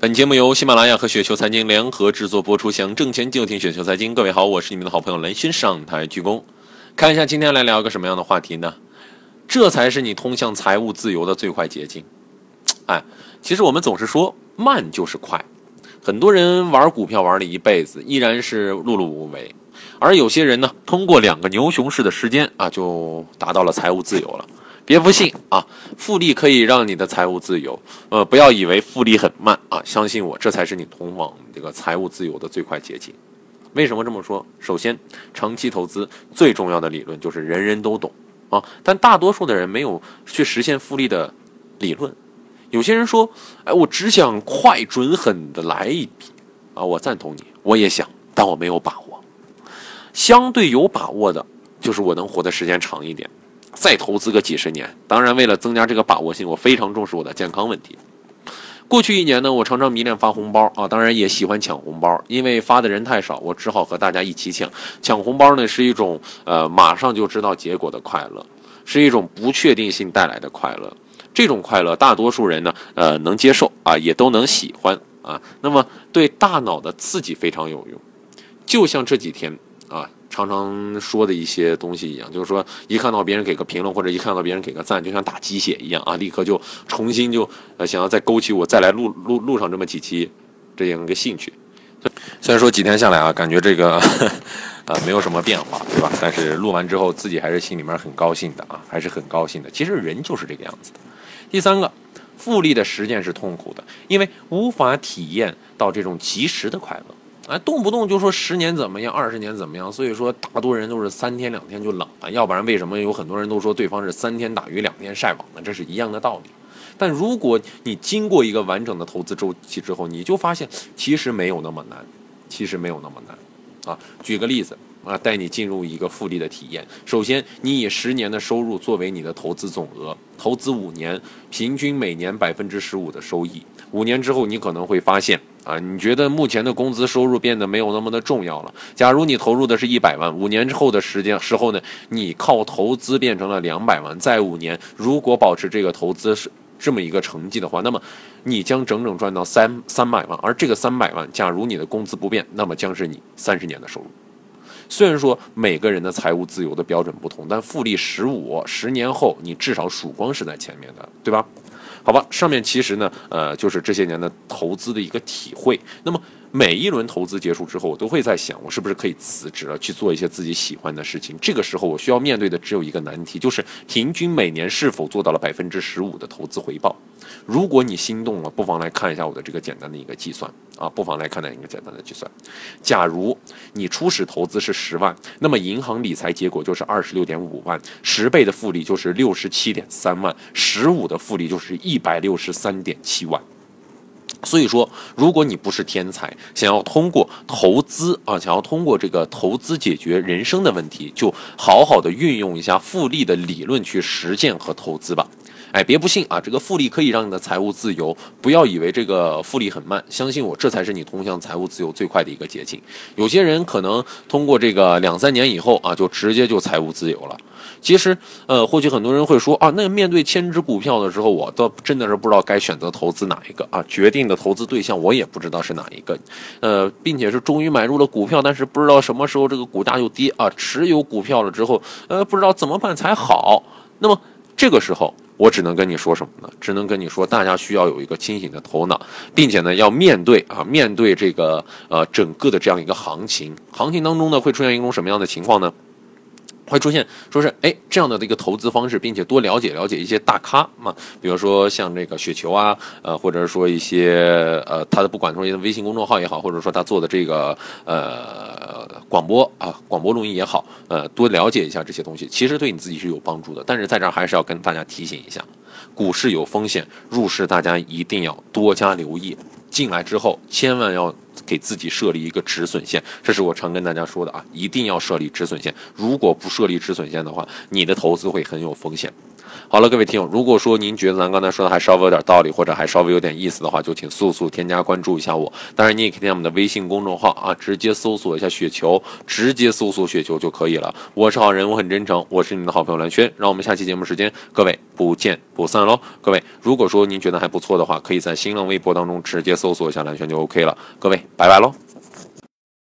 本节目由喜马拉雅和雪球财经联合制作播出，想挣钱就听雪球财经。各位好，我是你们的好朋友雷军，上台鞠躬。看一下今天来聊个什么样的话题呢？这才是你通向财务自由的最快捷径。哎，其实我们总是说慢就是快，很多人玩股票玩了一辈子，依然是碌碌无为，而有些人呢，通过两个牛熊市的时间啊，就达到了财务自由了。别不信啊，复利可以让你的财务自由。呃，不要以为复利很慢啊，相信我，这才是你通往这个财务自由的最快捷径。为什么这么说？首先，长期投资最重要的理论就是人人都懂啊，但大多数的人没有去实现复利的理论。有些人说，哎，我只想快、准、狠的来一笔啊，我赞同你，我也想，但我没有把握。相对有把握的，就是我能活的时间长一点。再投资个几十年，当然为了增加这个把握性，我非常重视我的健康问题。过去一年呢，我常常迷恋发红包啊，当然也喜欢抢红包，因为发的人太少，我只好和大家一起抢。抢红包呢是一种呃马上就知道结果的快乐，是一种不确定性带来的快乐。这种快乐大多数人呢呃能接受啊，也都能喜欢啊。那么对大脑的刺激非常有用，就像这几天啊。常常说的一些东西一样，就是说一看到别人给个评论，或者一看到别人给个赞，就像打鸡血一样啊，立刻就重新就呃想要再勾起我再来录录录上这么几期这样一个兴趣。虽然说几天下来啊，感觉这个啊没有什么变化，对吧？但是录完之后自己还是心里面很高兴的啊，还是很高兴的。其实人就是这个样子的。第三个，复利的实践是痛苦的，因为无法体验到这种及时的快乐。哎，动不动就说十年怎么样，二十年怎么样，所以说大多人都是三天两天就冷了，要不然为什么有很多人都说对方是三天打鱼两天晒网呢？这是一样的道理。但如果你经过一个完整的投资周期之后，你就发现其实没有那么难，其实没有那么难。啊，举个例子啊，带你进入一个复利的体验。首先，你以十年的收入作为你的投资总额，投资五年，平均每年百分之十五的收益。五年之后，你可能会发现。啊，你觉得目前的工资收入变得没有那么的重要了？假如你投入的是一百万，五年之后的时间时候呢，你靠投资变成了两百万，再五年，如果保持这个投资是这么一个成绩的话，那么你将整整赚到三三百万。而这个三百万，假如你的工资不变，那么将是你三十年的收入。虽然说每个人的财务自由的标准不同，但复利十五十年后，你至少曙光是在前面的，对吧？好吧，上面其实呢，呃，就是这些年的投资的一个体会。那么每一轮投资结束之后，我都会在想，我是不是可以辞职了，去做一些自己喜欢的事情？这个时候，我需要面对的只有一个难题，就是平均每年是否做到了百分之十五的投资回报。如果你心动了，不妨来看一下我的这个简单的一个计算啊，不妨来看一个简单的计算。假如你初始投资是十万，那么银行理财结果就是二十六点五万，十倍的复利就是六十七点三万，十五的复利就是一百六十三点七万。所以说，如果你不是天才，想要通过投资啊，想要通过这个投资解决人生的问题，就好好的运用一下复利的理论去实践和投资吧。哎，别不信啊！这个复利可以让你的财务自由，不要以为这个复利很慢，相信我，这才是你通向财务自由最快的一个捷径。有些人可能通过这个两三年以后啊，就直接就财务自由了。其实，呃，或许很多人会说啊，那面对千只股票的时候，我倒真的是不知道该选择投资哪一个啊，决定的投资对象我也不知道是哪一个，呃，并且是终于买入了股票，但是不知道什么时候这个股价又跌啊，持有股票了之后，呃，不知道怎么办才好。那么这个时候。我只能跟你说什么呢？只能跟你说，大家需要有一个清醒的头脑，并且呢，要面对啊，面对这个呃整个的这样一个行情。行情当中呢，会出现一种什么样的情况呢？会出现说是哎这样的一个投资方式，并且多了解了解一些大咖嘛，比如说像这个雪球啊，呃，或者说一些呃他的不管说微信公众号也好，或者说他做的这个呃广播啊广播录音也好，呃，多了解一下这些东西，其实对你自己是有帮助的。但是在这儿还是要跟大家提醒一下，股市有风险，入市大家一定要多加留意。进来之后，千万要给自己设立一个止损线，这是我常跟大家说的啊，一定要设立止损线。如果不设立止损线的话，你的投资会很有风险。好了，各位听友，如果说您觉得咱刚才说的还稍微有点道理，或者还稍微有点意思的话，就请速速添加关注一下我。当然，你也可以添加我们的微信公众号啊，直接搜索一下雪球，直接搜索雪球就可以了。我是好人，我很真诚，我是你的好朋友蓝轩。让我们下期节目时间，各位不见不散喽！各位，如果说您觉得还不错的话，可以在新浪微博当中直接搜索一下蓝轩就 OK 了。各位，拜拜喽！